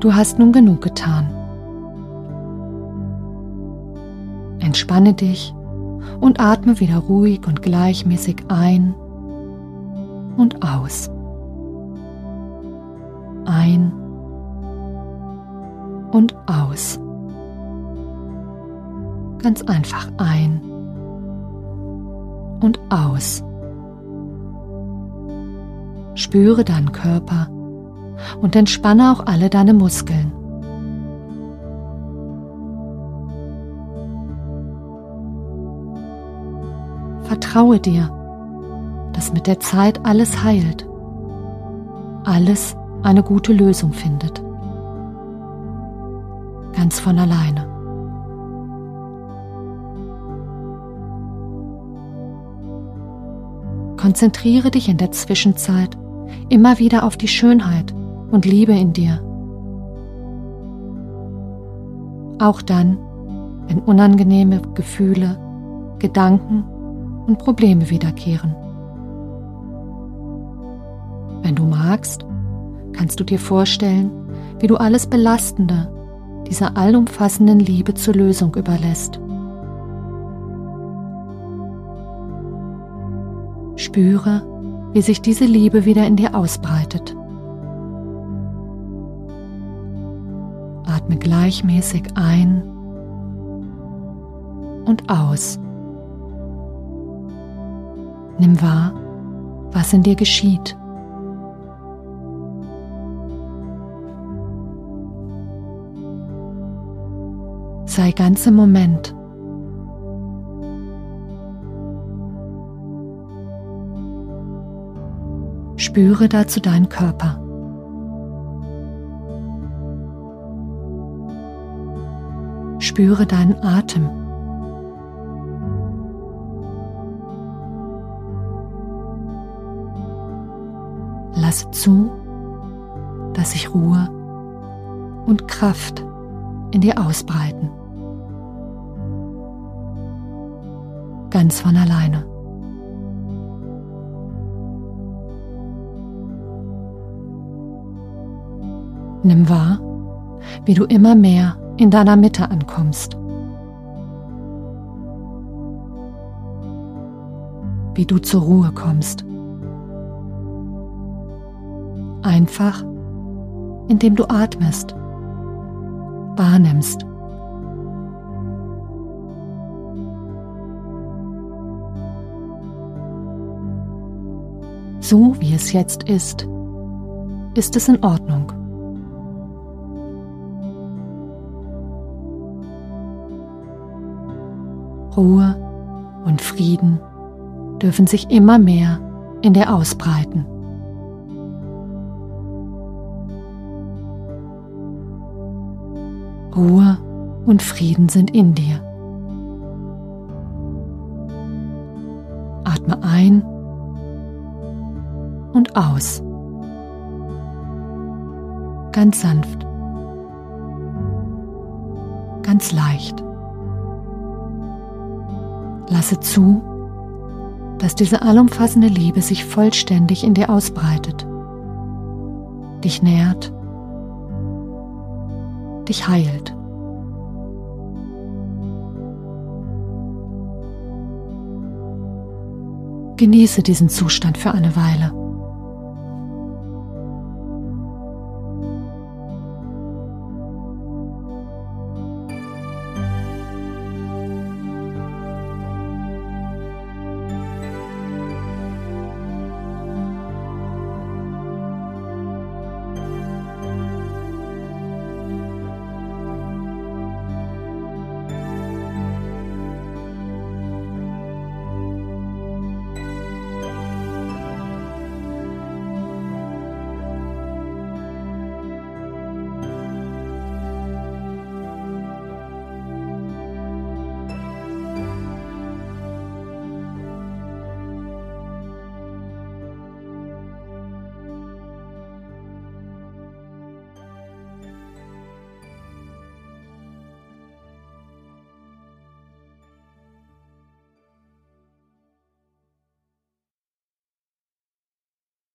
Du hast nun genug getan. Entspanne dich und atme wieder ruhig und gleichmäßig ein und aus. Ein und aus. Ganz einfach ein und aus. Spüre deinen Körper und entspanne auch alle deine Muskeln. Vertraue dir, dass mit der Zeit alles heilt, alles eine gute Lösung findet. Ganz von alleine. Konzentriere dich in der Zwischenzeit immer wieder auf die Schönheit und Liebe in dir. Auch dann, wenn unangenehme Gefühle, Gedanken und Probleme wiederkehren. Wenn du magst, kannst du dir vorstellen, wie du alles Belastende dieser allumfassenden Liebe zur Lösung überlässt. Spüre, wie sich diese Liebe wieder in dir ausbreitet. Atme gleichmäßig ein und aus. Nimm wahr, was in dir geschieht. Sei ganz im Moment. Spüre dazu deinen Körper. Spüre deinen Atem. Lasse zu, dass sich Ruhe und Kraft in dir ausbreiten. Ganz von alleine. Nimm wahr, wie du immer mehr in deiner Mitte ankommst. Wie du zur Ruhe kommst. Einfach, indem du atmest, wahrnimmst. So wie es jetzt ist, ist es in Ordnung. Ruhe und Frieden dürfen sich immer mehr in dir ausbreiten. Ruhe und Frieden sind in dir. Atme ein und aus. Ganz sanft. Ganz leicht. Lasse zu, dass diese allumfassende Liebe sich vollständig in dir ausbreitet, dich nährt, dich heilt. Genieße diesen Zustand für eine Weile.